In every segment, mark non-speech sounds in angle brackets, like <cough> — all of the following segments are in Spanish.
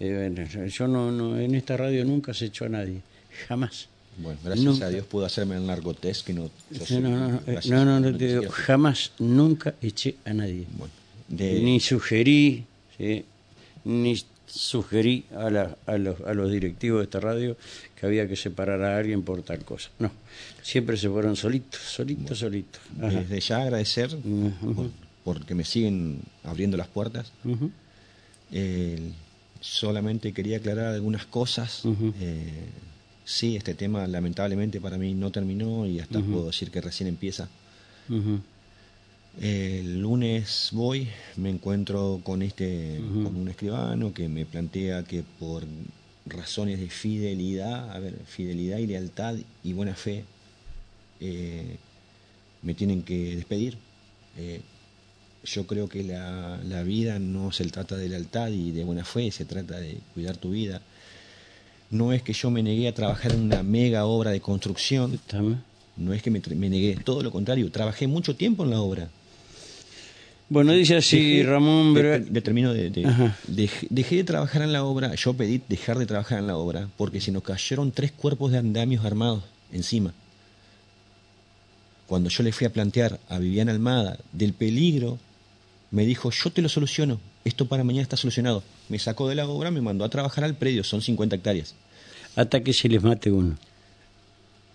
Eh, yo no, no, en esta radio nunca se echó a nadie, jamás. Bueno, gracias Nunca. a Dios puedo hacerme el narcotest que no... No, no, no, eh, no, no, te digo, jamás, nunca eché a nadie. Bueno, de- Ni sugerí, ¿sí? ni sugerí a, la- a, los, a los directivos de esta radio que había que separar a alguien por tal cosa. No, siempre se fueron solitos, solitos, solitos. Ajá. desde ya agradecer por, porque me siguen abriendo las puertas. Eh, solamente quería aclarar algunas cosas. Eh, sí, este tema lamentablemente para mí no terminó y hasta puedo decir que recién empieza. El lunes voy, me encuentro con este, con un escribano que me plantea que por razones de fidelidad, a ver, fidelidad y lealtad y buena fe, eh, me tienen que despedir. Eh, yo creo que la, la vida no se trata de lealtad y de buena fe, se trata de cuidar tu vida. No es que yo me negué a trabajar en una mega obra de construcción, no es que me, me negué, todo lo contrario, trabajé mucho tiempo en la obra. Bueno, dice así Dejé- Ramón de- Vera- de- termino de, de- Ajá. dejé, dejé de trabajar en la obra, yo pedí dejar de trabajar en la obra porque se nos cayeron tres cuerpos de andamios armados encima. Cuando yo le fui a plantear a Viviana Almada del peligro, me dijo, yo te lo soluciono, esto para mañana está solucionado. Me sacó de la obra, me mandó a trabajar al predio, son 50 hectáreas. hasta que se les mate uno.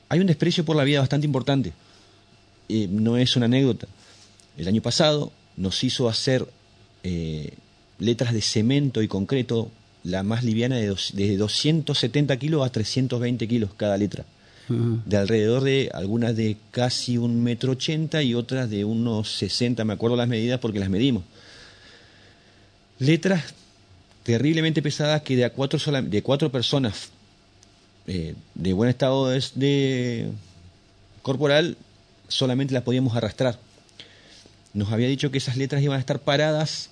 Hay un desprecio por la vida bastante importante. Eh, no es una anécdota. El año pasado nos hizo hacer eh, letras de cemento y concreto, la más liviana de, dos- de 270 kilos a 320 kilos cada letra. De alrededor de algunas de casi un metro ochenta y otras de unos 60, me acuerdo las medidas porque las medimos. Letras terriblemente pesadas que de a cuatro, de cuatro personas eh, de buen estado de, de corporal solamente las podíamos arrastrar. Nos había dicho que esas letras iban a estar paradas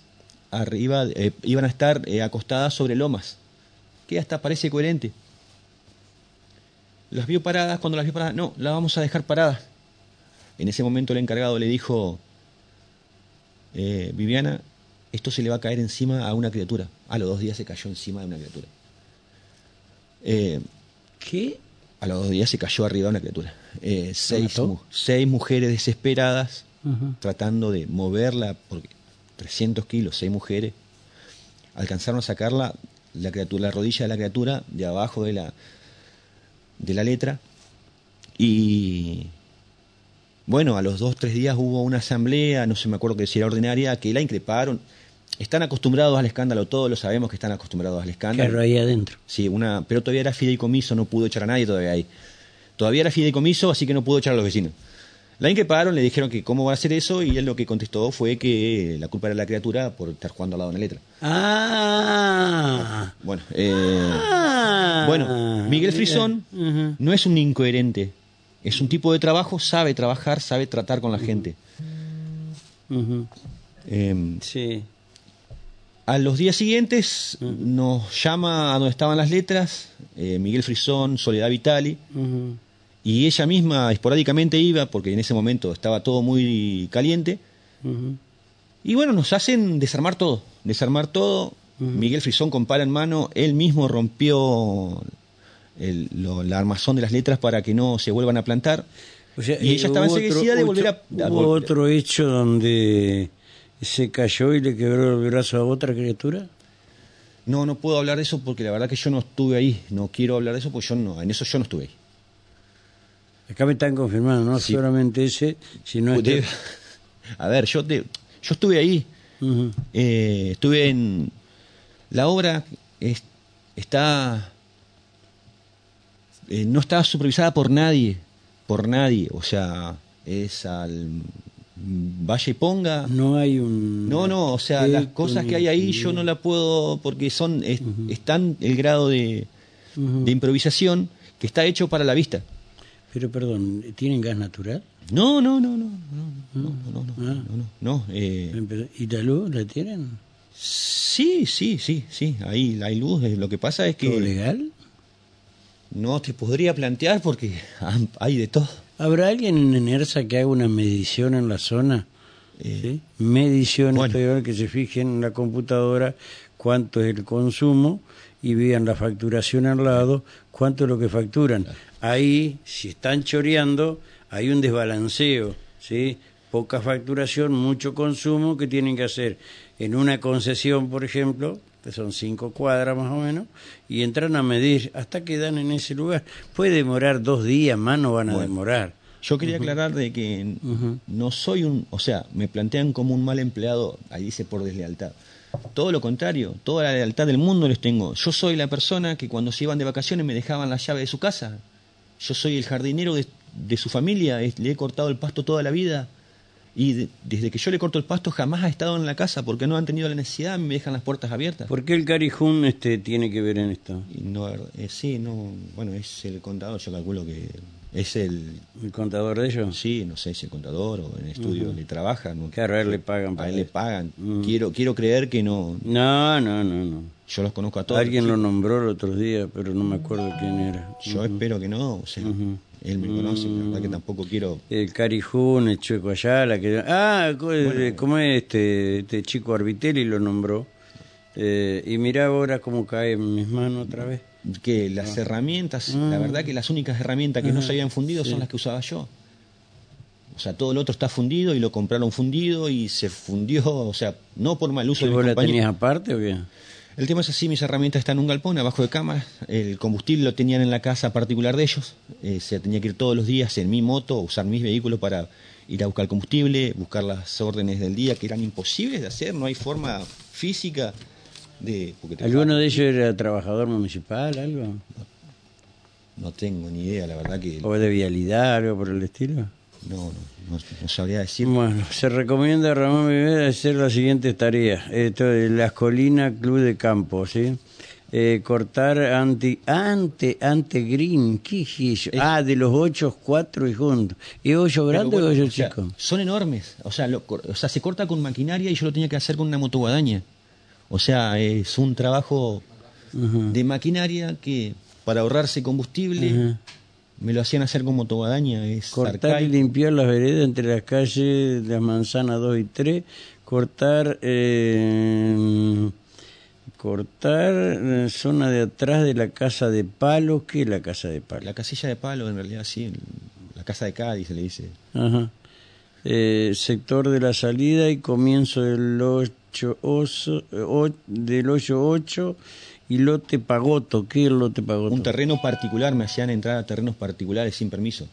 arriba, eh, iban a estar eh, acostadas sobre lomas, que hasta parece coherente. Las vio paradas, cuando las vio paradas, no, las vamos a dejar paradas. En ese momento el encargado le dijo, eh, Viviana, esto se le va a caer encima a una criatura. A los dos días se cayó encima de una criatura. Eh, ¿Qué? a los dos días se cayó arriba de una criatura. Eh, seis, mató? mu- seis mujeres desesperadas tratando de moverla, porque 300 kilos, seis mujeres, alcanzaron a sacarla, la, criatura, la rodilla de la criatura, de abajo de la, de la letra. Y bueno, a los dos, tres días hubo una asamblea, no sé, me acuerdo que si era ordinaria, que la increparon. Están acostumbrados al escándalo, todos lo sabemos que están acostumbrados al escándalo. Claro, ahí adentro. Sí, una, pero todavía era fideicomiso, no pudo echar a nadie todavía ahí. Todavía era fideicomiso, así que no pudo echar a los vecinos. La increparon, le dijeron que cómo va a hacer eso y él lo que contestó fue que la culpa era la criatura por estar jugando al lado de una letra. Ah. Bueno, eh, Ah. bueno, Miguel Frisón no es un incoherente, es un tipo de trabajo, sabe trabajar, sabe tratar con la gente. Eh, Sí. A los días siguientes nos llama a donde estaban las letras, eh, Miguel Frisón, Soledad Vitali. Y ella misma esporádicamente iba, porque en ese momento estaba todo muy caliente, y bueno, nos hacen desarmar todo, desarmar todo. Miguel Frisón con pala en mano, él mismo rompió el, lo- la armazón de las letras para que no se vuelvan a plantar. O sea, y ella eh, estaba hubo enseguecida de volver a... a ¿Hubo otro hecho donde se cayó y le quebró el brazo a otra criatura? No, no puedo hablar de eso porque la verdad que yo no estuve ahí. No quiero hablar de eso porque yo no, en eso yo no estuve ahí. Acá me están confirmando, no Sí. solamente ese, sino este. <laughs> a ver, yo, te- yo estuve ahí. Eh, estuve en. La obra es- está. eh, no está supervisada por nadie. Por nadie. O sea, es al. Y ponga. No hay un. No, no, o sea, las cosas que hay ahí yo no la puedo. Porque son. es- están el grado de, de improvisación que está hecho para la vista. Pero perdón, ¿tienen gas natural? No, no, no, no, no, no, no, no, no, Ah. no, no, no, eh, ¿Y la luz la tienen? Sí, sí, sí, sí, ahí hay luz. eh, Lo que pasa es ¿Todo que legal? no te podría plantear porque hay de todo. ¿Habrá alguien en ENERSA que haga una medición en la zona? Eh, ¿Sí? Medición, bueno. que se fije en la computadora cuánto es el consumo y vean la facturación al lado, cuánto es lo que facturan. Ahí, si están choreando, hay un desbalanceo, ¿sí? Poca facturación, mucho consumo que tienen que hacer en una concesión, por ejemplo, que son cinco cuadras más o menos, y entran a medir hasta que dan en ese lugar. Puede demorar dos días más, no van a demorar. Yo quería aclarar de que no soy un, o sea, me plantean como un mal empleado, ahí dice por deslealtad. Todo lo contrario, toda la lealtad del mundo les tengo. Yo soy la persona que cuando se iban de vacaciones me dejaban la llave de su casa. Yo soy el jardinero de, de su familia, le he cortado el pasto toda la vida. Y desde que yo le corto el pasto jamás ha estado en la casa porque no han tenido la necesidad, me dejan las puertas abiertas. ¿Por qué el Carijún este, tiene que ver en esto? no, eh, sí, no, bueno, es el contador, yo calculo que es el... ¿El contador de ellos? Sí, no sé si el contador o en el estudio le trabaja. ¿no? Claro, a él le pagan. a él le pagan. Quiero, quiero creer que no... No, no, no, no. Yo los conozco a todos. Alguien lo nombró el otro día, pero no me acuerdo quién era. Yo espero que no, o sea, él me conoce, la verdad que tampoco quiero... El Carijún, el Chueco Ayala, que... Ah, ¿cómo es este, este chico Arbitelli lo nombró? Eh, y mira ahora cómo cae en mis manos otra vez que las ah. herramientas, la ah. verdad que las únicas herramientas que no se habían fundido son las que usaba yo. O sea, todo el otro está fundido y lo compraron fundido y se fundió, o sea, no por mal uso ¿Y vos la tenías aparte o qué? El tema es así, mis herramientas están en un galpón abajo de cama, el combustible lo tenían en la casa particular de ellos, eh, se tenía que ir todos los días en mi moto, usar mis vehículos para ir a buscar combustible, buscar las órdenes del día que eran imposibles de hacer, no hay forma física ¿Alguno de ellos era trabajador municipal, algo? No, tengo ni idea, la verdad que... ¿O de vialidad, algo por el estilo? No, no, no, sabría decir. Bueno, se recomienda a Ramón Vivera hacer las siguientes tareas. Esto de Las Colinas Club de Campo, ¿sí? Eh, cortar anti, ante, ante green, ¿qué es eso? ah, de los ocho, cuatro y juntos. ¿Es hoyo grande o hoyo chico? son enormes, o sea, o sea, se corta con maquinaria y yo lo tenía que hacer con una motoguadaña. O sea, es un trabajo de maquinaria que para ahorrarse combustible me lo hacían hacer como tobadaña. Es cortar y limpiar las veredas entre las calles de las manzanas 2 y 3. Cortar, eh, cortar la zona de atrás de la casa de palo. ¿Qué es la casa de palo? La casilla de palo, en realidad, sí. La casa de Cádiz se le dice. Ajá. Eh, sector de la salida y comienzo del oso, del hoyo 8 y lote pagoto. ¿Qué es lote pagoto? Un terreno particular, me hacían entrar a terrenos particulares sin permiso.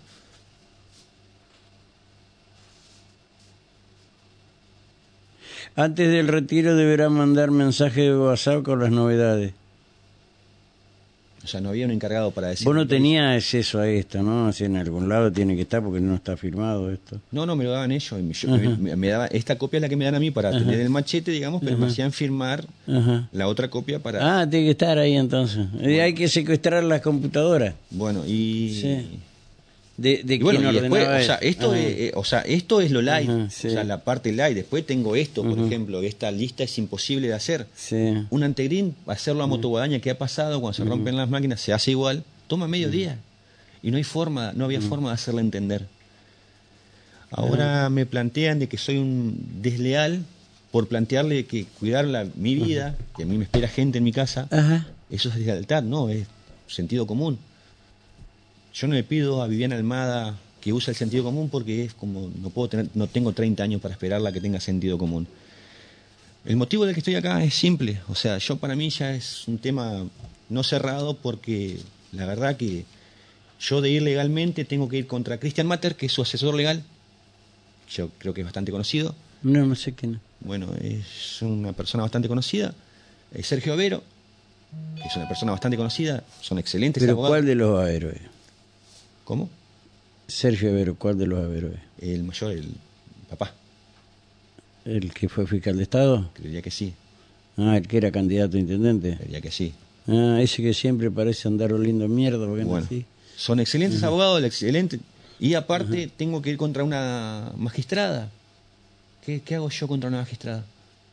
Antes del retiro deberá mandar mensaje de WhatsApp con las novedades. O sea, no había un encargado para decir. Vos no tenías acceso a esto, ¿no? O en algún lado tiene que estar porque no está firmado esto. No, no, me lo daban ellos. me, daba, esta copia es la que me dan a mí para tener el machete, digamos, pero me hacían firmar la otra copia para. Ah, tiene que estar ahí entonces. Hay que secuestrar las computadoras. Bueno, y. Sí de, de bueno, después, o sea, esto es, eh, o sea, esto es lo light, o sea, la parte light. Después tengo esto, por ejemplo, esta lista es imposible de hacer. Un antegrin, hacerlo a motoguadaña, ¿qué ha pasado? Cuando se rompen las máquinas, se hace igual, toma medio día. Y no hay forma, no había forma de hacerle entender. Ahora me plantean de que soy un desleal por plantearle que cuidar la, mi vida, que a mí me espera gente en mi casa, eso es deslealtad, no, es sentido común. Yo no le pido a Viviana Almada que use el sentido común porque es como no puedo tener, no tengo 30 años para esperarla que tenga sentido común. El motivo de que estoy acá es simple, o sea, yo para mí ya es un tema no cerrado porque la verdad que yo de ir legalmente tengo que ir contra Christian Matter, que es su asesor legal, yo creo que es bastante conocido. No, no sé quién. Bueno, es una persona bastante conocida. Sergio Avero, que es una persona bastante conocida, son excelentes ¿Pero cuál de los Avero ¿Cómo? Sergio Avero, ¿cuál de los Avero El mayor, el papá. ¿El que fue fiscal de Estado? Creería que sí. Ah, el que era candidato a intendente. Creería que sí. Ah, ese que siempre parece andar oliendo mierda. Bueno, son excelentes abogados, excelente. Y aparte tengo que ir contra una magistrada. ¿Qué, hago yo contra una magistrada?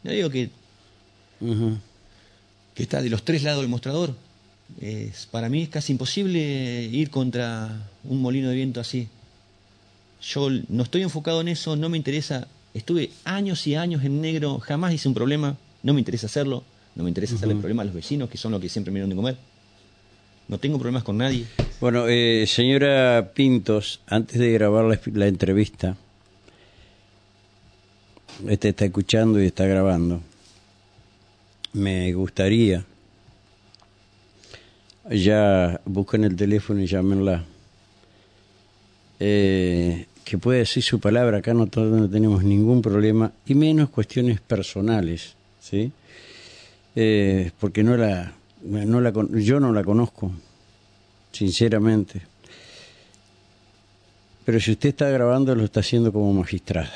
Yo digo que, que está de los tres lados del mostrador. Es, para mí es casi imposible ir contra un molino de viento así. Yo no estoy enfocado en eso, no me interesa. Estuve años y años en negro, jamás hice un problema, no me interesa hacerlo. No me interesa hacerle problemas a los vecinos, que son los que siempre me dieron de comer. No tengo problemas con nadie. Bueno, eh, señora Pintos, antes de grabar la, la entrevista, este está escuchando y está grabando. Me gustaría, ya busquen el teléfono y llámenla, eh, que puede decir su palabra, acá no, no tenemos ningún problema, y menos cuestiones personales, ¿sí? Eh, porque no la, no la, yo no la conozco, sinceramente. Pero si usted está grabando, lo está haciendo como magistrada.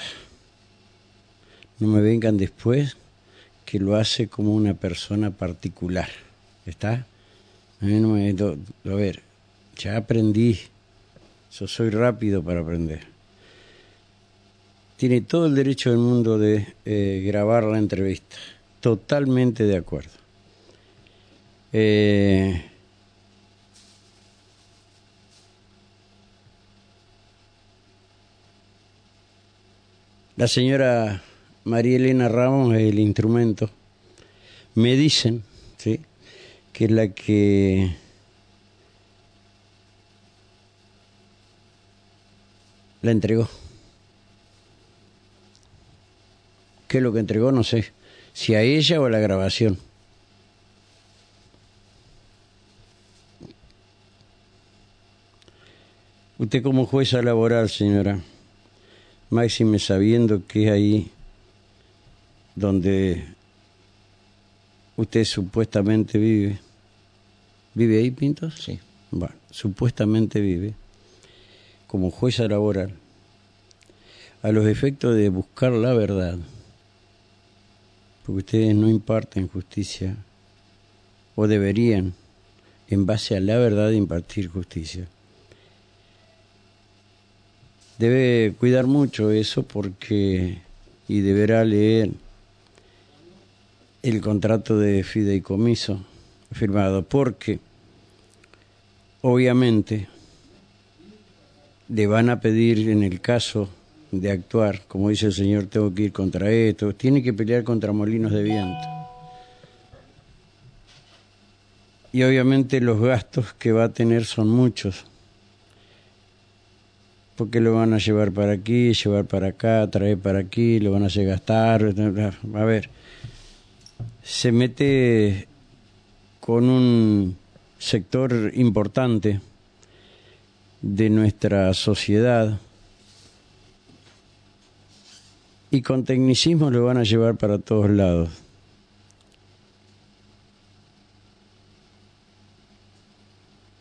No me vengan después que lo hace como una persona particular. ¿Está? A, ver, ya aprendí. Yo soy rápido para aprender. Tiene todo el derecho del mundo de eh, grabar la entrevista. Totalmente de acuerdo. Eh, la señora María Elena Ramos el instrumento. Me dicen, ¿sí? Que es la que la entregó. ¿Qué es lo que entregó? No sé. Si a ella o a la grabación. Usted como jueza laboral, señora, máxime sabiendo que ahí donde usted supuestamente vive. ¿Vive ahí, Pintos? Sí. Bueno, supuestamente vive como jueza laboral a los efectos de buscar la verdad, porque ustedes no imparten justicia, o deberían, en base a la verdad, impartir justicia. Debe cuidar mucho eso porque, y deberá leer el contrato de fideicomiso firmado, porque obviamente le van a pedir en el caso de actuar, como dice el señor, tengo que ir contra esto, tiene que pelear contra molinos de viento. Y obviamente los gastos que va a tener son muchos, porque lo van a llevar para aquí, llevar para acá, traer para aquí, lo van a hacer gastar, a ver, se mete con un sector importante de nuestra sociedad y con tecnicismo lo van a llevar para todos lados.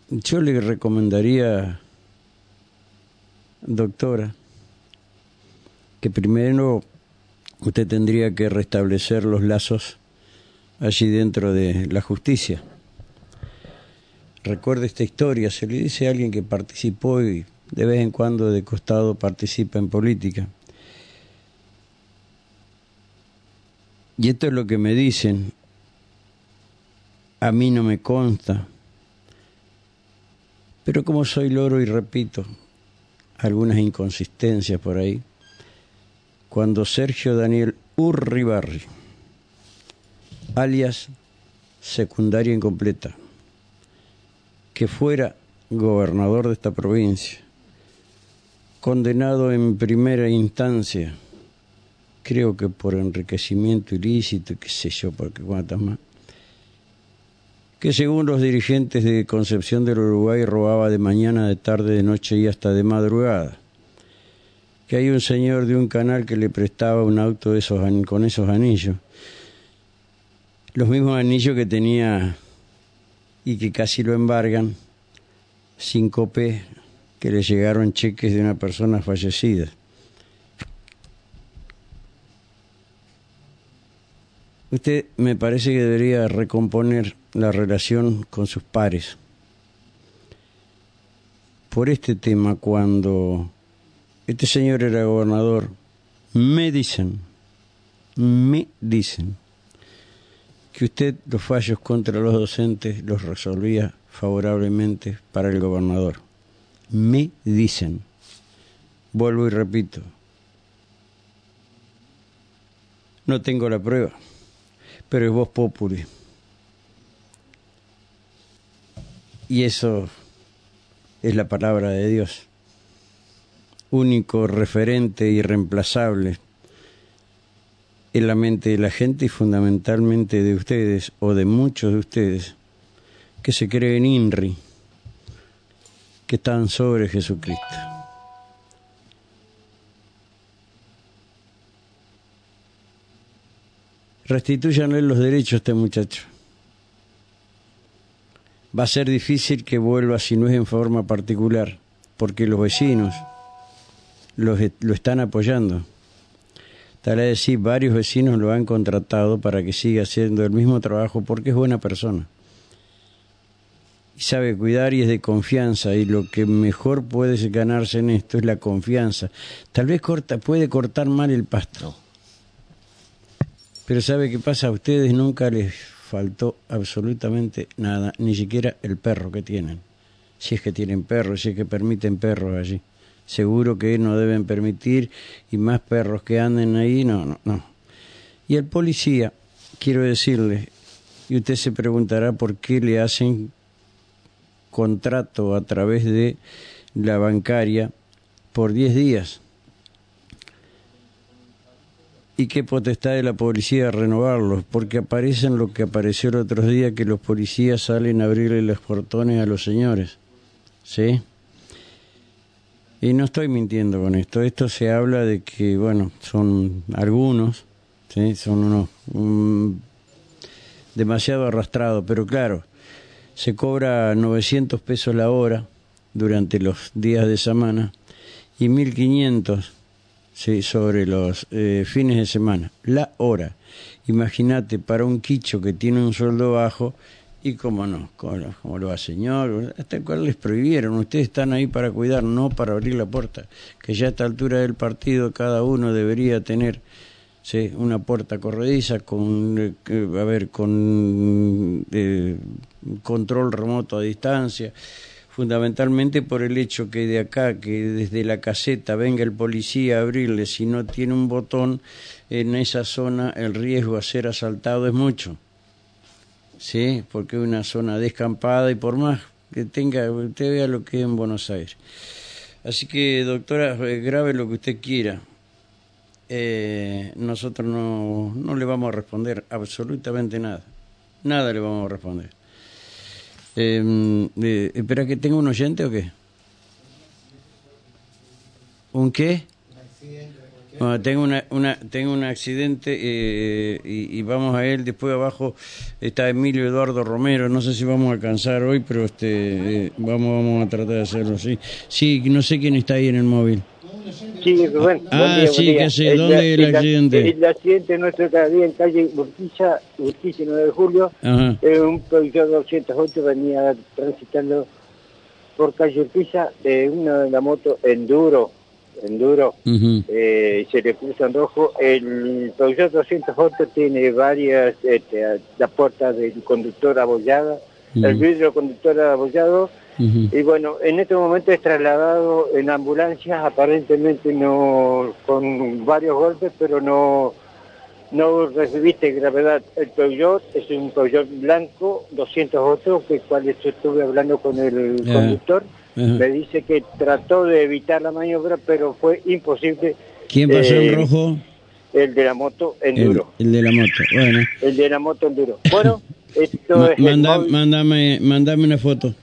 Yo le recomendaría, doctora, que primero usted tendría que restablecer los lazos allí dentro de la justicia. Recuerde esta historia, se le dice a alguien que participó y de vez en cuando de costado participa en política. Y esto es lo que me dicen, a mí no me consta, pero como soy loro y repito algunas inconsistencias por ahí, cuando Sergio Daniel Urribarri alias secundaria incompleta, que fuera gobernador de esta provincia, condenado en primera instancia, creo que por enriquecimiento ilícito, qué sé yo, porque cuántas más, que según los dirigentes de Concepción del Uruguay robaba de mañana, de tarde, de noche y hasta de madrugada. Que hay un señor de un canal que le prestaba un auto con esos anillos los mismos anillos que tenía y que casi lo embargan, 5P, que le llegaron cheques de una persona fallecida. Usted me parece que debería recomponer la relación con sus pares. Por este tema, cuando este señor era gobernador, me dicen, me dicen, que usted los fallos contra los docentes los resolvía favorablemente para el gobernador. Me dicen, vuelvo y repito, no tengo la prueba, pero es voz populi. Y eso es la palabra de Dios, único referente irreemplazable en la mente de la gente y fundamentalmente de ustedes o de muchos de ustedes que se creen INRI, que están sobre Jesucristo. Restituyanle los derechos a este muchacho. Va a ser difícil que vuelva si no es en forma particular, porque los vecinos lo están apoyando. Tal es decir, varios vecinos lo han contratado para que siga haciendo el mismo trabajo porque es buena persona. Y sabe cuidar y es de confianza y lo que mejor puede ganarse en esto es la confianza. Tal vez corta, puede cortar mal el pasto. Pero sabe qué pasa, a ustedes nunca les faltó absolutamente nada, ni siquiera el perro que tienen. Si es que tienen perros, si es que permiten perros allí seguro que no deben permitir y más perros que anden ahí, no, no, no. Y el policía, quiero decirle, y usted se preguntará por qué le hacen contrato a través de la bancaria por 10 días. ¿Y qué potestad de la policía renovarlos? Porque aparecen lo que apareció el otro día, que los policías salen a abrirle los portones a los señores. ¿Sí? Y no estoy mintiendo con esto. Esto se habla de que, bueno, son algunos, ¿sí? son unos demasiado arrastrados, pero claro, se cobra 900 pesos la hora durante los días de semana y 1500 ¿sí? sobre los eh, fines de semana. La hora. Imagínate, para un quicho que tiene un sueldo bajo, y cómo no, como, lo va señor, hasta el cual les prohibieron, ustedes están ahí para cuidar, no para abrir la puerta, que ya a esta altura del partido cada uno debería tener ¿sí? una puerta corrediza con, eh, a ver, con eh, control remoto a distancia, fundamentalmente por el hecho que de acá, que desde la caseta venga el policía a abrirle, si no tiene un botón en esa zona, el riesgo a ser asaltado es mucho. ¿Sí? porque es una zona descampada y por más que tenga, usted vea lo que es en Buenos Aires. Así que, doctora, eh, grabe lo que usted quiera. Eh, nosotros no, no le vamos a responder absolutamente nada. Nada le vamos a responder. Em, eh, ¿Espera que tenga un oyente o qué? ¿Un qué? Tengo una, una, tengo un accidente eh, y, vamos a él. Después abajo está Emilio Eduardo Romero. No sé si vamos a alcanzar hoy, pero este eh, vamos vamos a tratar de hacerlo. Sí, sí, no sé quién está ahí en el móvil. Sí, ah, sí, que sé. ¿Dónde es el, accidente? El, accidente nuestro cada día en calle Urquiza, Urquiza 9 de julio. Eh, un Peugeot 208 venía transitando por calle Urquiza de una de la moto Enduro enduro, eh, se le puso en rojo. El Peugeot 208 tiene varias, este, la puerta del conductor abollada, el vidrio conductor abollado, y bueno, en este momento es trasladado en ambulancia, aparentemente no con varios golpes, pero no no recibiste gravedad. El Peugeot es un Peugeot blanco 208, que cual estuve hablando con el conductor me dice que trató de evitar la maniobra, pero fue imposible. ¿Quién pasó en eh, rojo? El de la moto Enduro. El, el de la moto, bueno. El de la moto Enduro. Bueno, <laughs> esto es... mándame, mándame una foto.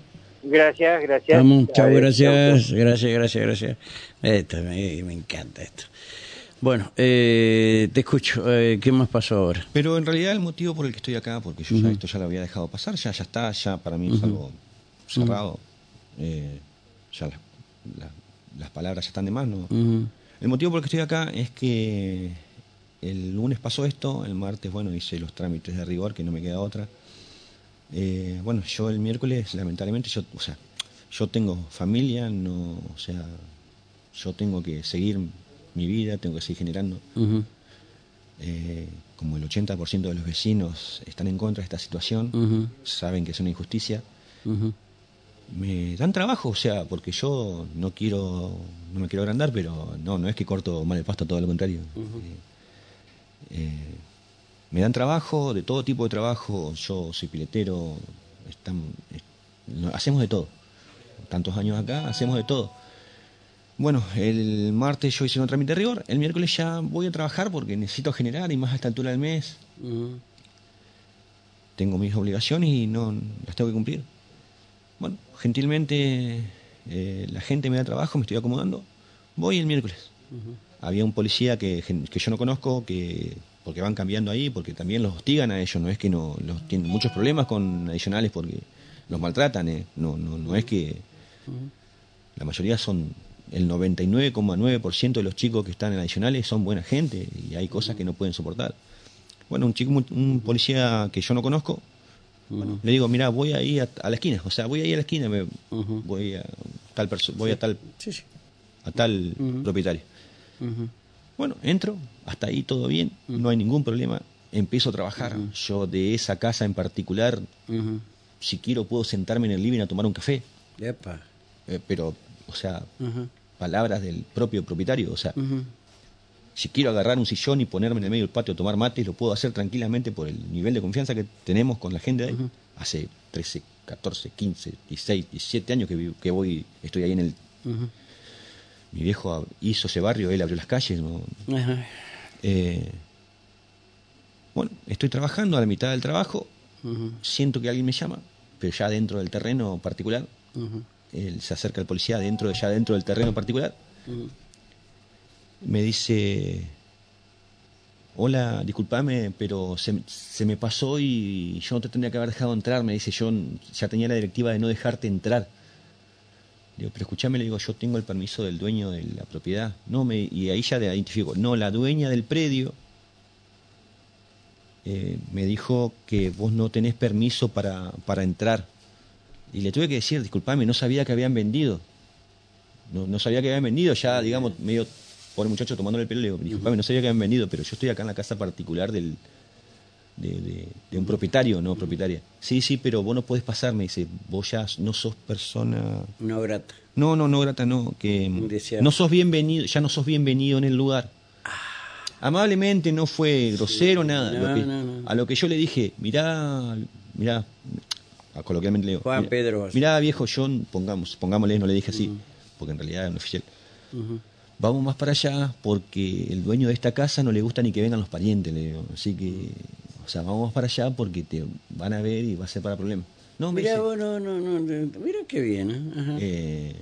Gracias, gracias. Vamos, chao, gracias, gracias, gracias, gracias. Esto, me, encanta esto. Bueno, eh, te escucho. Eh, ¿Qué más pasó ahora? Pero en realidad el motivo por el que estoy acá, porque yo ya esto ya lo había dejado pasar, ya ya está, ya para mí es algo cerrado. Eh, ya las palabras ya están de mano. El motivo por el que estoy acá es que el lunes pasó esto, el martes, bueno, hice los trámites de rigor, que no me queda otra. Eh, bueno, yo el miércoles, lamentablemente, yo, o sea, yo tengo familia, no, o sea, yo tengo que seguir mi vida, tengo que seguir generando. Eh, como el 80% de los vecinos están en contra de esta situación, saben que es una injusticia me dan trabajo, o sea, porque yo no quiero, no me quiero agrandar, pero no, no es que corto mal el pasto, todo lo contrario. Eh, eh, me dan trabajo, de todo tipo de trabajo. Yo soy piletero, hacemos de todo. Tantos años acá, hacemos de todo. Bueno, el martes yo hice un trámite de rigor, el miércoles ya voy a trabajar porque necesito generar y más a esta altura del mes. Tengo mis obligaciones y no las tengo que cumplir. Bueno, gentilmente eh, la gente me da trabajo, me estoy acomodando. Voy el miércoles. Había un policía que, que yo no conozco que porque van cambiando ahí, porque también los hostigan a ellos, no es que no los tienen muchos problemas con adicionales porque los maltratan, ¿eh? no, no, no es que la mayoría son el 99,9% de los chicos que están en adicionales son buena gente y hay cosas que no pueden soportar. Bueno, un chico, un policía que yo no conozco, le digo, mira, voy ahí a, a, la esquina, o sea, voy ahí a la esquina, me, voy a tal voy a tal a tal propietario. Bueno, entro, hasta ahí todo bien, no hay ningún problema. Empiezo a trabajar. Yo de esa casa en particular, si quiero puedo sentarme en el living a tomar un café. Eh, pero, o sea, palabras del propio propietario, o sea, si quiero agarrar un sillón y ponerme en el medio del patio a tomar mates, lo puedo hacer tranquilamente por el nivel de confianza que tenemos con la gente de ahí. Hace 13, 14, 15, 16, 17 años que, que voy, estoy ahí en el mi viejo hizo ese barrio, él abrió las calles. Eh, bueno, estoy trabajando a la mitad del trabajo, siento que alguien me llama, pero ya dentro del terreno particular. Él se acerca al policía dentro, ya dentro del terreno particular. Me dice, hola, discúlpame, pero se, me pasó y yo no te tendría que haber dejado entrar. Me dice, yo ya tenía la directiva de no dejarte entrar. Digo, pero escúchame, le digo, yo tengo el permiso del dueño de la propiedad. No, me, y ahí ya le identifico. No, la dueña del predio eh, me dijo que vos no tenés permiso para, para entrar. Y le tuve que decir, disculpame, no sabía que habían vendido. No, no sabía que habían vendido, ya, digamos, medio por el muchacho tomándole el pelo, le digo, disculpame, no sabía que habían vendido, pero yo estoy acá en la casa particular del, de, un propietario, no propietaria. Sí, sí, pero vos no podés pasar, me dice, vos ya no sos persona... No grata. No, no, no grata, no, que no sos bienvenido, ya no sos bienvenido en el lugar. Ah. Amablemente no fue grosero, nada. A lo que yo le dije, mirá, mirá, coloquialmente le digo, Juan Pedro. Mirá, viejo, yo, pongamos, pongámosle, no le dije así, porque en realidad es un oficial. Vamos más para allá porque el dueño de esta casa no le gusta ni que vengan los parientes, le digo. Así que o sea, vamos para allá porque te van a ver y va a ser para problemas. No, mira, no, no, no, mira qué bien. ¿eh? eh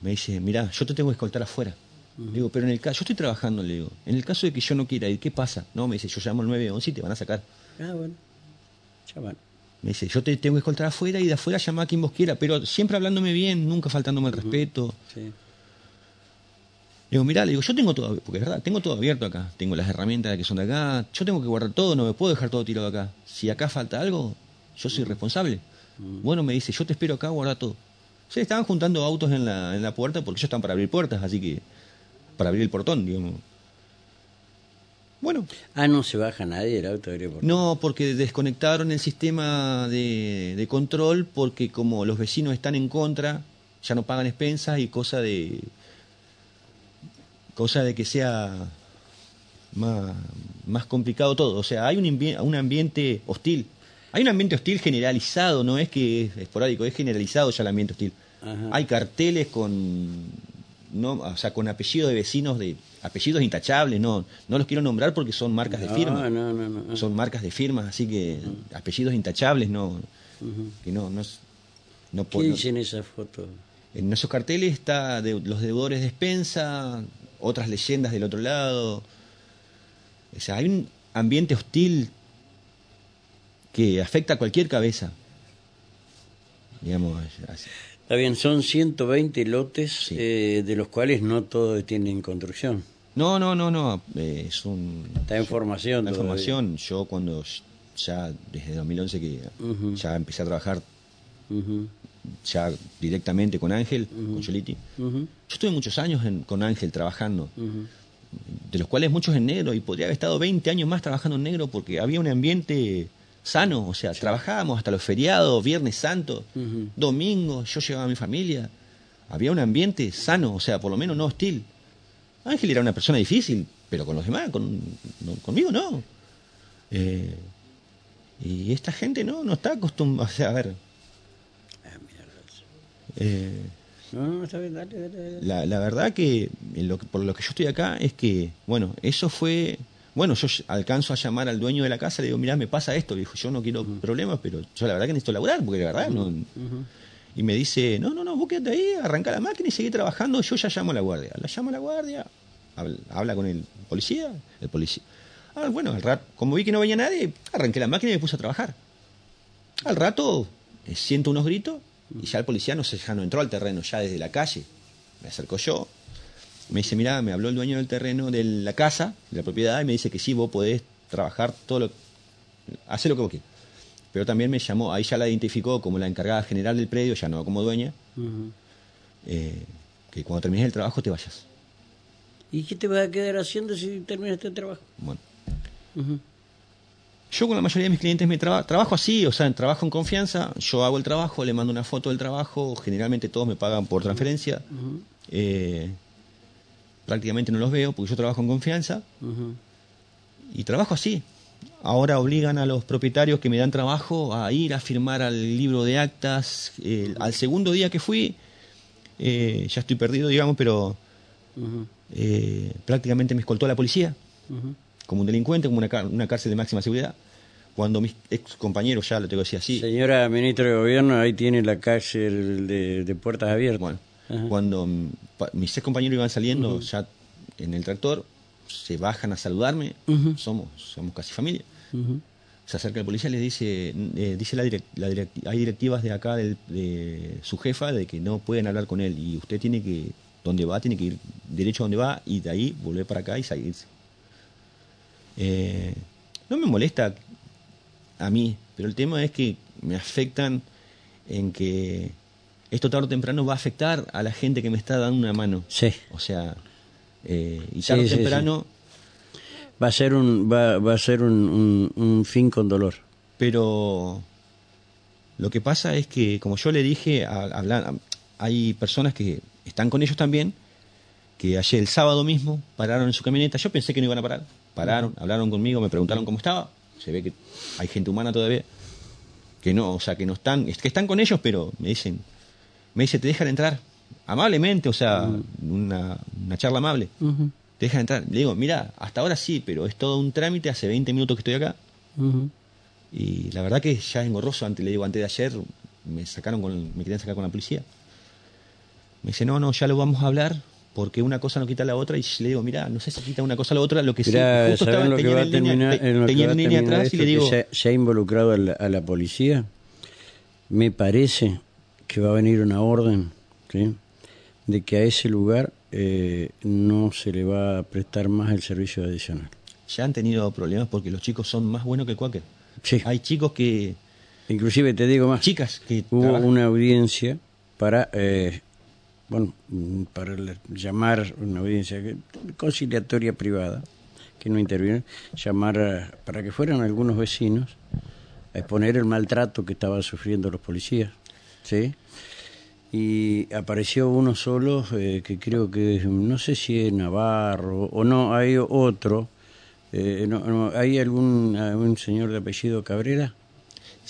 me dice, mira, yo te tengo que escoltar afuera. digo, pero en el caso, yo estoy trabajando, le digo, en el caso de que yo no quiera ir, ¿qué pasa? No, me dice, yo llamo al 911 y te van a sacar. Ah, bueno, ya van. Me dice, yo te tengo que escoltar afuera y de afuera llama a quien vos quiera, pero siempre hablándome bien, nunca faltándome el respeto. Sí digo, mirá, le digo, yo tengo todo, porque es verdad, tengo todo abierto acá. Tengo las herramientas que son de acá. Yo tengo que guardar todo, no me puedo dejar todo tirado acá. Si acá falta algo, yo soy responsable. Mm. Bueno, me dice, yo te espero acá, guarda todo. Se estaban juntando autos en la, en la puerta porque ellos están para abrir puertas, así que. para abrir el portón, digamos. Bueno. Ah, no se baja nadie el auto de No, porque desconectaron el sistema de, de control porque como los vecinos están en contra, ya no pagan expensas y cosa de cosa de que sea más, complicado todo. O sea, hay un, un ambiente hostil. Hay un ambiente hostil generalizado, no es que es esporádico, es generalizado ya el ambiente hostil. Hay carteles con no, o sea, con apellidos de vecinos de apellidos intachables, no, no los quiero nombrar porque son marcas de firma. son marcas de firmas, así que apellidos intachables no que no no, no ¿Qué dicen esas fotos? En esos carteles está de, los deudores de despensa, otras leyendas del otro lado. O sea, hay un ambiente hostil que afecta a cualquier cabeza. Digamos, Está bien, son 120 lotes, eh, de los cuales no todos tienen construcción. No, no, no, no. Eh, es un. Está en formación. Está formación. Yo, cuando ya desde 2011 que ya empecé a trabajar ya directamente con Ángel, con Choliti. Yo estuve muchos años con Ángel trabajando, de los cuales muchos en negro, y podría haber estado 20 años más trabajando en negro porque había un ambiente sano, o sea, trabajábamos hasta los feriados, Viernes Santo, domingo, yo llevaba a mi familia. Había un ambiente sano, o sea, por lo menos no hostil. Ángel era una persona difícil, pero con los demás, con, conmigo no. Eh, y esta gente no, no está acostumbrada, o sea, a ver. Ah, eh, no, está bien, dale, dale, La, la, verdad que, lo por lo que yo estoy acá es que, bueno, eso fue bueno, yo alcanzo a llamar al dueño de la casa, le digo, mirá, me pasa esto. dijo, yo no quiero problemas, pero yo la verdad que necesito laburar, porque la verdad no. Y me dice, no, no, no, vos quédate ahí, arranca la máquina y seguí trabajando, yo ya llamo a la guardia. La llamo a la guardia, habla, con el policía, el policía. Ah, bueno, al rato, como vi que no venía nadie, arranqué la máquina y me puse a trabajar. Al rato eh, siento unos gritos y ya el policía no, se, ya no entró al terreno, ya desde la calle. Me acerco yo, me dice, mira, me habló el dueño del terreno de la casa, de la propiedad, y me dice que sí, vos podés trabajar todo lo... hacer lo que vos quieras. Pero también me llamó, ahí ya la identificó como la encargada general del predio, ya no como dueña, eh, que cuando termines el trabajo te vayas. ¿Y qué te vas a quedar haciendo si terminas este trabajo? Bueno. Yo con la mayoría de mis clientes me trabajo así, o sea, trabajo en confianza, yo hago el trabajo, le mando una foto del trabajo, generalmente todos me pagan por transferencia. Prácticamente no los veo porque yo trabajo en confianza. Y trabajo así. Ahora obligan a los propietarios que me dan trabajo a ir a firmar al libro de actas. al segundo día que fui, eh, ya estoy perdido, digamos, pero eh, prácticamente me escoltó la policía. Como un delincuente, como una, cárcel de máxima seguridad cuando mis ex compañeros ya lo tengo que decir así. Señora ministra de Gobierno, ahí tiene la cárcel de, de puertas abiertas. Bueno, cuando mis seis compañeros iban saliendo ya en el tractor, se bajan a saludarme, somos, somos casi familia. Se acerca el policía y le dice, eh, dice la, hay directivas de acá de su jefa de que no pueden hablar con él y usted tiene que, donde va, tiene que ir derecho a donde va y de ahí volver para acá y salirse. Eh, no me molesta a mí, pero el tema es que me afectan en que esto tarde o temprano va a afectar a la gente que me está dando una mano. Sí. O sea, eh, y tarde o temprano... Va a ser, un, va, va a ser un, un, fin con dolor. Pero lo que pasa es que, como yo le dije, a, hay personas que están con ellos también, que ayer el sábado mismo pararon en su camioneta. Yo pensé que no iban a parar. Pararon, hablaron conmigo, me preguntaron cómo estaba. Se ve que hay gente humana todavía. Que no, o sea, que no están, que están con ellos, pero me dicen, me dice, ¿te dejan entrar? Amablemente, o sea, una, charla amable. ¿Te dejan entrar? Le digo, mira, hasta ahora sí, pero es todo un trámite, hace 20 minutos que estoy acá. Y la verdad que ya es engorroso, antes, le digo, antes de ayer me sacaron con, me querían sacar con la policía. Me dice, no, no, ya lo vamos a hablar, porque una cosa no quita la otra, y le digo, mira, no sé si quita una cosa a la otra, lo que sí, justo estaba, lo que terminar, tenía en línea atrás y le digo... Se, ha involucrado a la policía, me parece que va a venir una orden de que a ese lugar eh, no se le va a prestar más el servicio adicional. Ya han tenido problemas porque los chicos son más buenos que cualquier. Sí. Hay chicos que... Inclusive te digo más. Chicas que... Hubo una audiencia para... Eh, bueno, para llamar una audiencia conciliatoria privada, que no interviene, llamar para que fueran algunos vecinos a exponer el maltrato que estaban sufriendo los policías ¿sí? Y apareció uno solo, eh, que creo que no sé si es Navarro o no, hay otro. Eh, no, ¿Hay algún, algún señor de apellido Cabrera?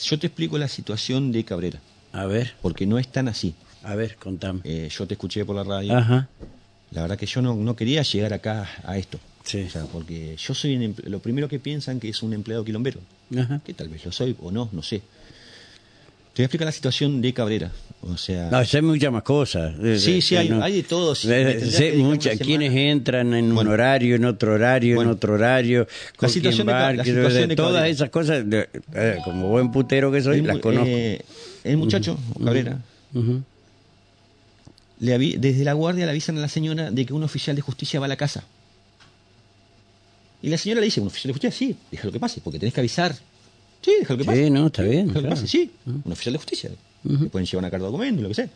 Yo te explico la situación de Cabrera. A ver. Porque no es tan así. A ver, contame. Eh, yo te escuché por la radio. Ajá. La verdad que yo no, no quería llegar acá a esto. Sí. O sea, porque yo soy lo primero que piensan que es un empleado quilombero. Ajá. Que tal vez lo soy o no, no sé. Te voy a explicar la situación de Cabrera. O sea, no, hay muchas más cosas. Sí, sí, hay, hay de todo. sé muchas. Quienes entran en un horario, en otro horario, en otro horario. la situación, de, todas esas cosas, eh, como buen putero que soy, las conozco. Eh, el muchacho, Cabrera, le desde la guardia le avisan a la señora de que un oficial de justicia va a la casa. Y la señora le dice, un oficial de justicia, sí, déjalo que pase, porque tenés que avisar Sí, déjalo que pase. Sí, no, está bien. Claro. Sí, un oficial de justicia. Le pueden llevar una carta de documento, lo que sea.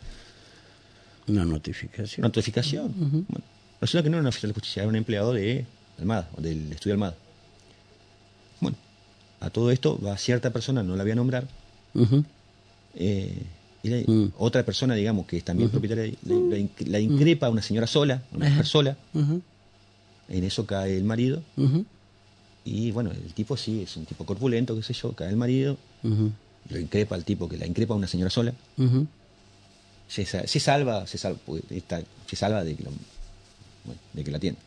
Una notificación. Una notificación. bueno, resulta que no era un oficial de justicia, era un empleado de Almada, o del estudio Almada. Bueno, a todo esto va cierta persona, no la voy a nombrar, eh, y mm. otra persona, digamos, que es también propietaria, la, increpa a una señora sola, una mujer sola. En eso cae el marido. Y bueno, el tipo sí, es un tipo corpulento, qué sé yo, cae el marido, lo increpa al tipo que la increpa a una señora sola. se, salva, se salva, se salva de que, de que la tiene.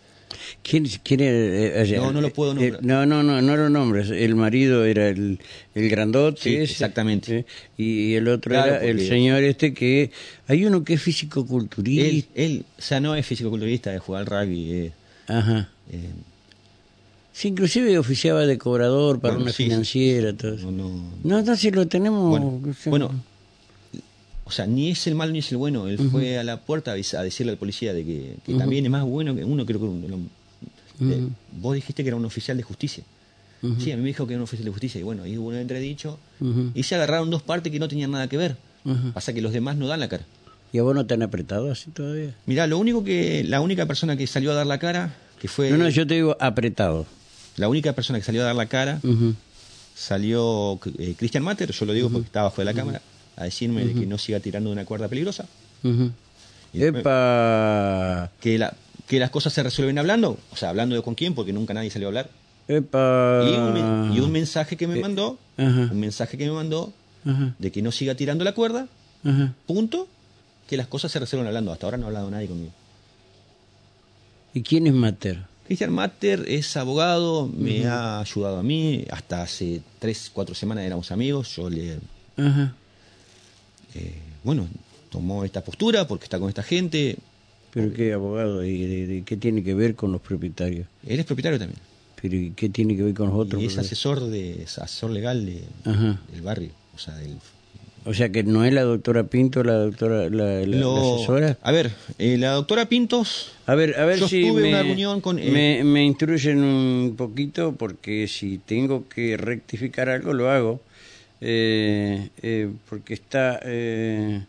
¿Quién, quién eh, eh, no, no lo puedo nombrar. no, no, no, no lo nombres. El marido era el, el grandote. Sí, exactamente. Y el otro era el señor este que... Hay uno que es físico-culturista. Él, él, o sea, no es físico-culturista, de jugar al rugby. Ajá. Sí, inclusive oficiaba de cobrador para una financiera. Todo No, no, no, si lo tenemos... Bueno, o sea, ni es el malo ni es el bueno. Él fue a la puerta a, decirle al policía de que, también es más bueno que uno, creo que... vos dijiste que era un oficial de justicia. Sí, a mí me dijo que era un oficial de justicia. Y bueno, ahí hubo un entredicho. Y se agarraron dos partes que no tenían nada que ver. Pasa que los demás no dan la cara. ¿Y a vos no te han apretado así todavía? Mirá, lo único que... La única persona que salió a dar la cara, que fue... No, no, yo te digo apretado. La única persona que salió a dar la cara salió eh, Christian Matter, yo lo digo porque estaba fuera de la cámara, a decirme de que no siga tirando de una cuerda peligrosa. Epa. Que, la, que las cosas se resuelven hablando, o sea, hablando de con quién, porque nunca nadie salió a hablar. Epa. Y un, mensaje que me eh, mandó, un mensaje que me mandó de que no siga tirando la cuerda, punto, que las cosas se resuelven hablando. Hasta ahora no ha hablado nadie conmigo. ¿Y quién es Mater? Christian Matter es abogado, me ha ayudado a mí, hasta hace tres, cuatro semanas éramos amigos, yo le... Eh, bueno, tomó esta postura porque está con esta gente. ¿Pero qué abogado? ¿Y qué tiene que ver con los propietarios? Él es propietario también. ¿Pero qué tiene que ver con los otros? Y es asesor, de, asesor legal de, del barrio, o sea, del o sea que no es la doctora Pinto la doctora la, asesora. A ver, eh, la doctora Pintos. A ver, a ver yo si me, una reunión con me, me, instruyen un poquito porque si tengo que rectificar algo lo hago eh, eh, porque está ¿qué,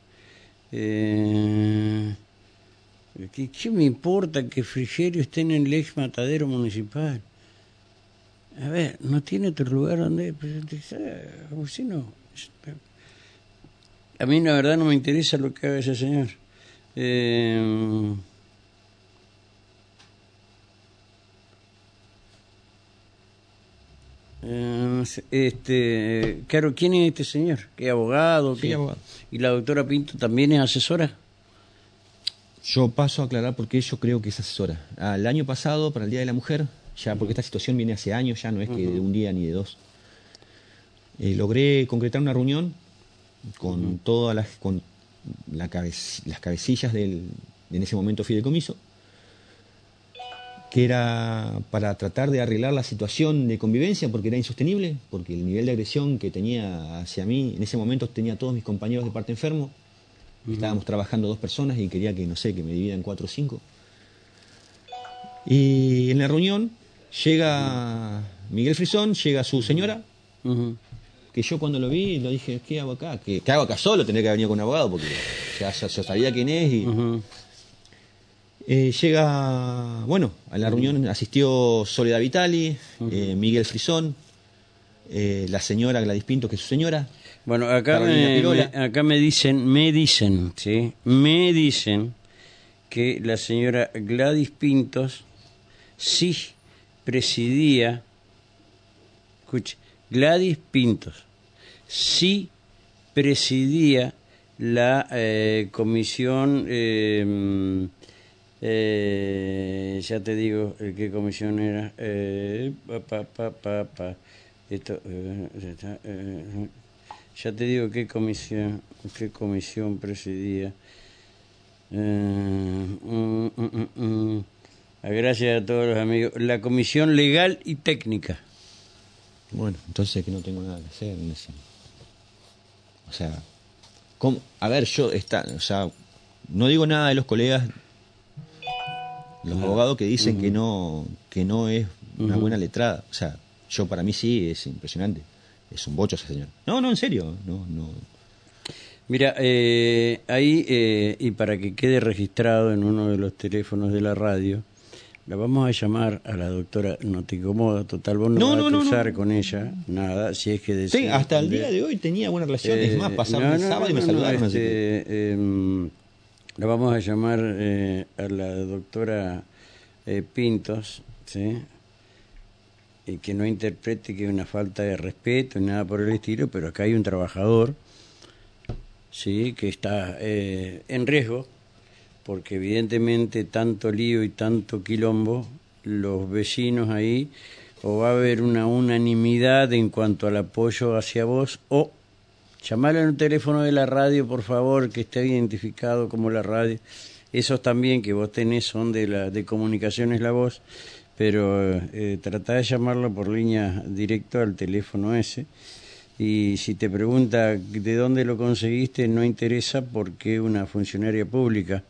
¿qué, me importa que Frigerio esté en el ex matadero municipal? A ver, no tiene otro lugar donde pues, si no a mí la verdad no me interesa lo que haga ese señor. Eh, eh, este, claro, ¿quién es este señor? ¿Qué abogado? Sí, abogado. ¿Y la doctora Pinto también es asesora? Yo paso a aclarar porque yo creo que es asesora. Al año pasado, para el Día de la Mujer, ya porque esta situación viene hace años, ya no es que de un día ni de dos, eh, logré concretar una reunión con todas las, con la las cabecillas del, en ese momento fideicomiso, que era para tratar de arreglar la situación de convivencia porque era insostenible, porque el nivel de agresión que tenía hacia mí, en ese momento tenía todos mis compañeros de parte enfermo, estábamos trabajando dos personas y quería que, no sé, que me dividan cuatro o cinco. Y en la reunión llega Miguel Frisón, llega su señora, que yo cuando lo vi lo dije, ¿qué hago acá? ¿Qué, hago acá solo? Tener que venir con un abogado porque ya, sabía quién es y... Eh, llega, bueno, a la reunión asistió Soledad Vitali, eh, Miguel Frisón, eh, la señora Gladys Pinto, que es su señora. Bueno, acá me, acá me dicen, me dicen, ¿sí? Me dicen que la señora Gladys Pintos sí presidía, escuche, Gladys Pintos sí presidía la eh, comisión, eh, eh, ya te digo qué comisión era, ya te digo qué comisión, qué comisión presidía. Mm, mm, mm, gracias a todos los amigos. La comisión legal y técnica. Bueno, entonces que no tengo nada que hacer en ese. O sea, a ver, yo está, o sea, no digo nada de los colegas, los abogados que dicen que no que no es una buena letrada. O sea, yo para mí sí es impresionante. Es un bocho ese señor. No, no, en serio, no, no. Mira, eh, ahí, eh, y para que quede registrado en uno de los teléfonos de la radio, la vamos a llamar a la doctora, no te incomoda, total, vos no, vas a cruzar con ella, nada, si es que Sí, hasta el día de hoy tenía buena relación, es más, eh, pasaron el sábado y me saludaron. Este, em, la vamos a llamar eh, a la doctora eh, Pintos, ¿sí? y que no interprete que es una falta de respeto ni nada por el estilo, pero acá hay un trabajador sí que está eh, en riesgo porque evidentemente tanto lío y tanto quilombo los vecinos ahí o va a haber una unanimidad en cuanto al apoyo hacia vos o llamarle en un teléfono de la radio por favor que esté identificado como la radio. Esos también que vos tenés son de la de comunicaciones la voz pero eh, de llamarlo por línea directa al teléfono ese. Y si te pregunta de dónde lo conseguiste no interesa porque una funcionaria pública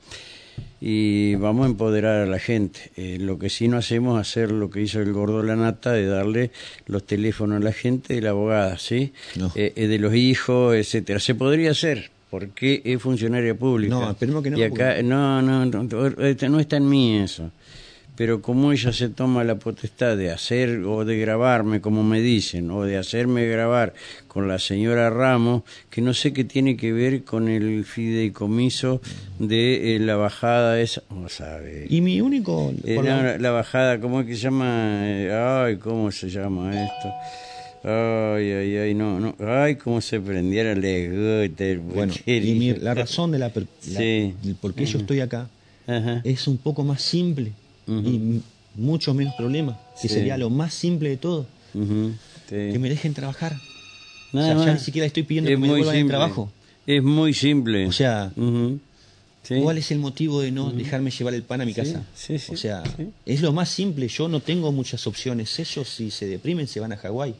y vamos a empoderar a la gente. Eh, lo que sí no hacemos es hacer lo que hizo el gordo Lanata de darle los teléfonos a la gente de la abogada, ¿sí? Eh, eh, de los hijos, etcétera. Se podría hacer porque es funcionaria pública. No, esperemos que no. Y acá, no, no, no, no está en mí eso pero como ella se toma la potestad de hacer o de grabarme, como me dicen, o de hacerme grabar con la señora Ramos, que no sé qué tiene que ver con el fideicomiso de eh, la bajada esa, no sabe. Y mi único... Eh, la, bajada, ¿cómo es que se llama? Eh, ay, ¿cómo se llama esto? Ay, ay, ay, no, no, ay, cómo se prendiera el Bueno, y la razón de la, por qué yo estoy acá es un poco más simple y mucho menos problemas, que sería lo más simple de todo. Que me dejen trabajar. Nada o sea, ya ni siquiera estoy pidiendo que me devuelvan el trabajo. Es muy simple. O sea, ¿cuál es el motivo de no dejarme llevar el pan a mi casa? o sea, es lo más simple. Yo no tengo muchas opciones. Ellos, si se deprimen, se van a Hawái.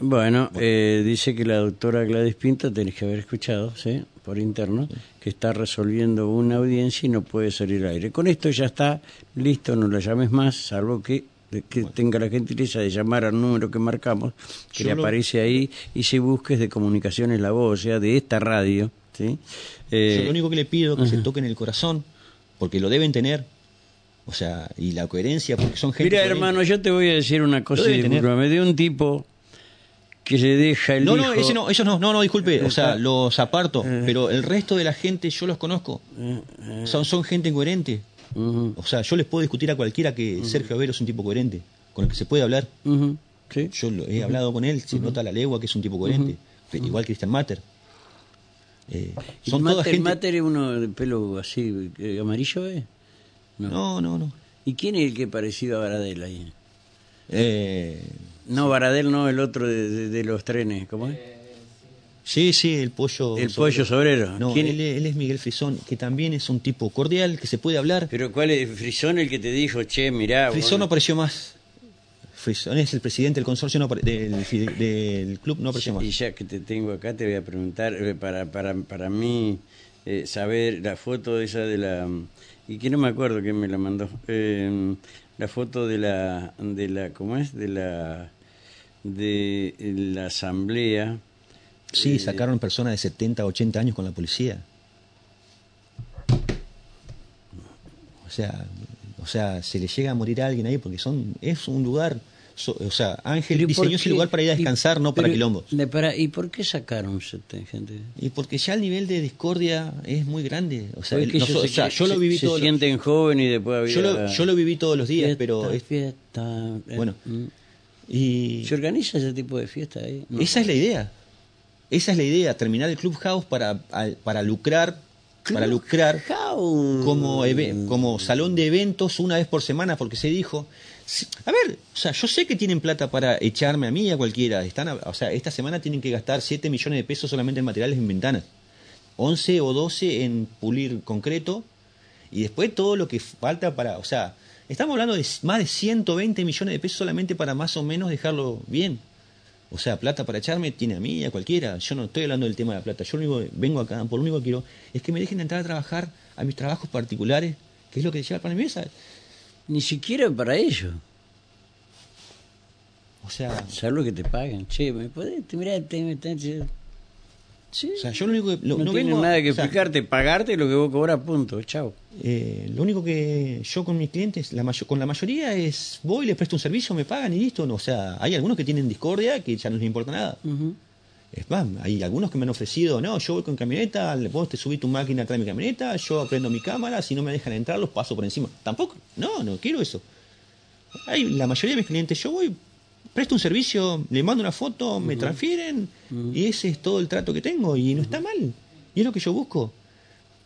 Bueno, eh, dice que la doctora Gladys Pinto, tenés que haber escuchado, ¿sí? Por interno, que está resolviendo una audiencia y no puede salir al aire. Con esto ya está listo, no la llames más, salvo que, que tenga la gentileza de llamar al número que marcamos, que le aparece ahí, y se busques de comunicaciones la voz, o sea, de esta radio. ¿sí? Eh, Yo lo único que le pido es que se toque en el corazón, porque lo deben tener, o sea, y la coherencia, porque son gente. Mira, hermano, yo te voy a decir una cosa, me dio un tipo que le deja el no, hijo. No, ese no, ellos no, no, no, disculpe, o sea, los aparto, eh. pero el resto de la gente yo los conozco. Eh, eh. Son, son gente incoherente. O sea, yo les puedo discutir a cualquiera que Sergio Avero es un tipo coherente, con el que se puede hablar. Yo lo, he hablado con él, se nota la legua que es un tipo coherente. Igual Christian Matter. son toda gente... Matter es uno de pelo así, amarillo, ¿eh? No. no, no, ¿Y quién es el que parecido a Baradel ahí? Eh, no, Baradel no, el otro de, los trenes, ¿cómo es? Sí, sí, el pollo. El pollo sobrero. No, ¿Quién? Él, él, es Miguel Frisón, que también es un tipo cordial, que se puede hablar. Pero ¿cuál es Frisón el que te dijo, che, mirá? Frisón no apareció más. Frisón es el presidente del consorcio no, del, del, club, no apareció más. Y ya que te tengo acá, te voy a preguntar, eh, para, para, para mí, eh, saber la foto esa de la. Y que no me acuerdo quién me la mandó. Eh, la foto de la, de la, ¿cómo es? De la, de la asamblea. Sí, eh, sacaron personas de 70, 80 años con la policía. O sea, o sea, se le llega a morir a alguien ahí porque son, es un lugar o sea, Ángel diseñó ese lugar para ir a descansar, no para quilombos. ¿Y por qué sacaron gente? Y porque ya el nivel de discordia es muy grande. O sea, yo lo viví se, se sienten joven y después yo lo, yo lo viví todos los días, pero... Fiesta, eh, bueno, mm. Y... ¿Se organiza ese tipo de fiesta ahí? Esa es la idea. Esa es la idea, terminar el Clubhouse para, para lucrar para lucrar como, como salón de eventos una vez por semana, porque se dijo, a ver, o sea, yo sé que tienen plata para echarme a mí y a cualquiera. Están, o sea, esta semana tienen que gastar 7 millones de pesos solamente en materiales en ventanas. 11 o 12 en pulir concreto. Y después todo lo que falta para, o sea, estamos hablando de más de 120 millones de pesos solamente para más o menos dejarlo bien. O sea, plata para echarme tiene a mí a cualquiera. Yo no estoy hablando del tema de la plata. Yo lo único vengo acá, por lo único que quiero es que me dejen entrar a trabajar a mis trabajos particulares, que es lo que lleva para mi mesa. Ni siquiera para ellos. O sea. Salvo que te paguen. Che, ¿me podés? Mirá, te, Sí. O sea, yo lo único que. no, tengo nada que explicarte, pagarte lo que vos cobras, punto. Chao. Eh, lo único que yo con mis clientes, la con la mayoría es voy, les presto un servicio, me pagan y listo. No, o sea, hay algunos que tienen discordia que ya no les importa nada. Es más, hay algunos que me han ofrecido, no, yo voy con camioneta, vos te subí tu máquina atrás de mi camioneta, yo aprendo mi cámara, si no me dejan entrar los paso por encima. Tampoco, no, no quiero eso. hay la mayoría de mis clientes, yo voy, presto un servicio, le mando una foto, me transfieren y ese es todo el trato que tengo y no está mal. Y es lo que yo busco.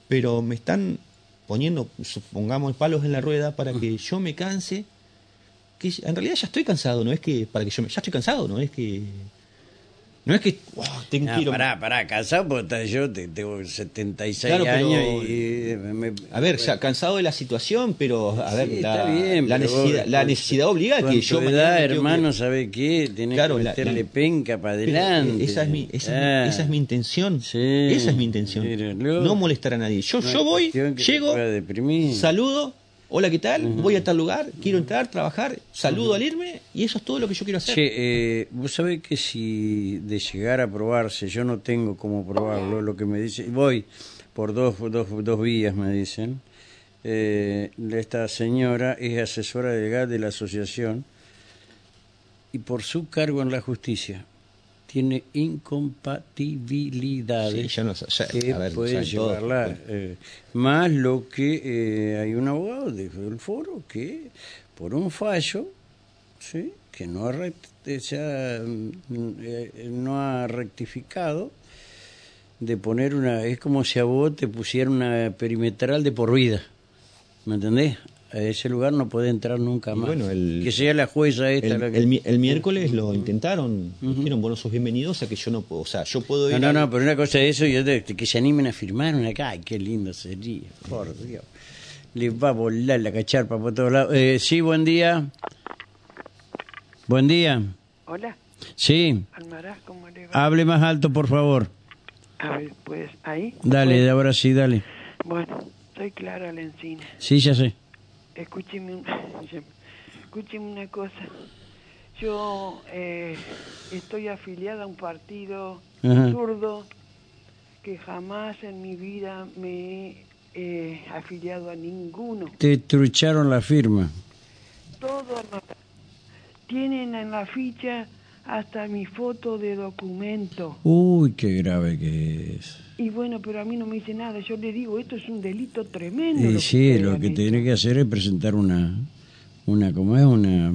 Pero me están poniendo, supongamos, palos en la rueda para que yo me canse. Que en realidad ya estoy cansado, no es que para que yo me, ya estoy cansado, no es que no es que tengo que ir... Pará, pará, cansado porque yo tengo 76 años y... a ver, ya, cansado de la situación, pero a ver, la, bien, la, necesidad, la necesidad obliga que yo... edad, hermano, ¿sabe qué? Tenés claro, que meterle penca para adelante. Esa es mi, esa, ah. esa es mi intención. esa es mi intención. no molestar a nadie. Yo, yo voy, llego, saludo Hola, ¿qué tal? Voy a tal lugar, quiero entrar, trabajar, saludo al irme y eso es todo lo que yo quiero hacer. Che, eh, vos sabés que si de llegar a probarse, yo no tengo cómo probarlo, lo que me dice, voy por dos, dos, dos vías, me dicen. Eh, esta señora es asesora legal de la asociación y por su cargo en la justicia tiene incompatibilidades sí, no, que pueden llevarla eh, más lo que eh, hay un abogado del foro que por un fallo sí que no ha, mm, eh, no ha rectificado de poner una es como si a vos te pusiera una perimetral de por vida ¿me entendés? A ese lugar no puede entrar nunca más. Bueno, que sea la jueza esta. El, miércoles lo intentaron, dijeron, bueno, sos bienvenidos, a que yo no puedo, o sea, yo puedo ir... No, no, no, pero una cosa es eso y otra que se animen a firmar una acá, ay, qué lindo sería, por Dios. Les va a volar la cacharpa por todos lados. Eh, sí, buen día. Buen día. Hola. Sí. Almaraz, ¿cómo le va? Hable más alto, por favor. A ver, pues, ahí. Dale, de ahora sí, dale. Bueno, soy Clara Lencina. Sí, ya sé escúcheme, <laughs> escúcheme una cosa. Yo eh, estoy afiliada a un partido zurdo que jamás en mi vida me he eh, afiliado a ninguno. Te trucharon la firma. Todo tienen en la ficha hasta mi foto de documento. Uy, qué grave que es. Y bueno, pero a mí no me dice nada. Yo le digo, esto es un delito tremendo. Y sí, lo que tiene que hacer es presentar una, una, ¿cómo es? Una,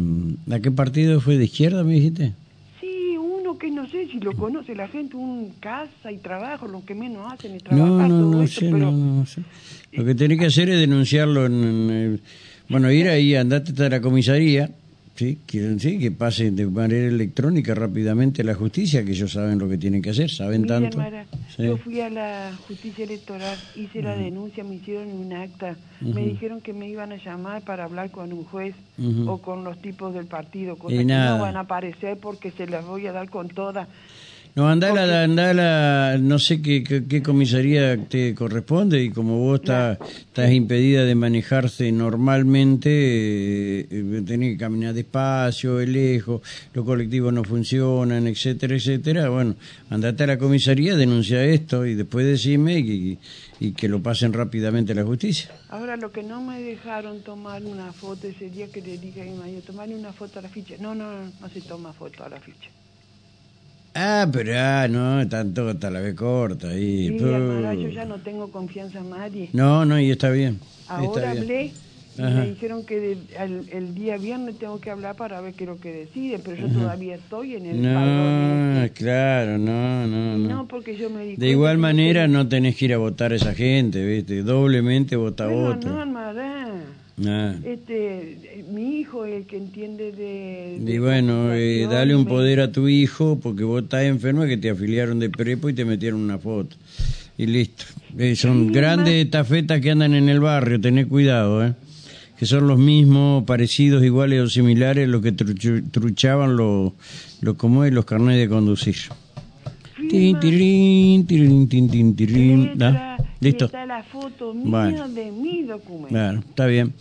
¿A qué partido fue de izquierda, me dijiste? Sí, uno que no sé si lo conoce la gente, un casa y trabajo, lo que menos hacen es trabajar. No, no, no sé, no, no sé. Lo que tiene que hacer es denunciarlo en, bueno, ir ahí, andate hasta la comisaría Sí, quieren sí, que pase de manera electrónica rápidamente a la justicia, que ellos saben lo que tienen que hacer, saben tanto. Yo fui a la justicia electoral, hice la denuncia, me hicieron un acta, me dijeron que me iban a llamar para hablar con un juez o con los tipos del partido, cosas que no van a aparecer porque se las voy a dar con todas. No, anda la, no sé qué, qué, comisaría te corresponde y como vos estás impedida de manejarse normalmente, eh, eh, tenés que caminar despacio, lejos, los colectivos no funcionan, etcétera, etcétera. Bueno, andate a la comisaría, denuncia esto y después decime y, y que lo pasen rápidamente a la justicia. Ahora, lo que no me dejaron tomar una foto ese día que le dije a mi marido, tomarle una foto a la ficha. No, no, no, no se toma foto a la ficha. Ah, pero ah, no, tanto hasta la vez corta ahí. Sí, yo ya no tengo confianza en nadie. No, no, y está bien. Ahora hablé y me dijeron que el, día viernes tengo que hablar para ver qué es lo que deciden, pero yo todavía estoy en el No, claro, no, no, no. No, porque yo me di De igual manera no tenés que ir a votar a esa gente, ¿viste? Doblemente vota otro. No, Ah. Este, mi hijo es el que entiende de... y bueno, eh, dale un poder a tu hijo porque vos estás enfermo que te afiliaron de prepo y te metieron una foto. Y listo. Eh, son grandes tafetas que andan en el barrio, tenés cuidado, ¿eh? Que son los mismos, parecidos, iguales o similares, los que truchaban los, los, como es, los carnets de conducir. Listo. Está la foto mía de mi documento. Bueno, está bien.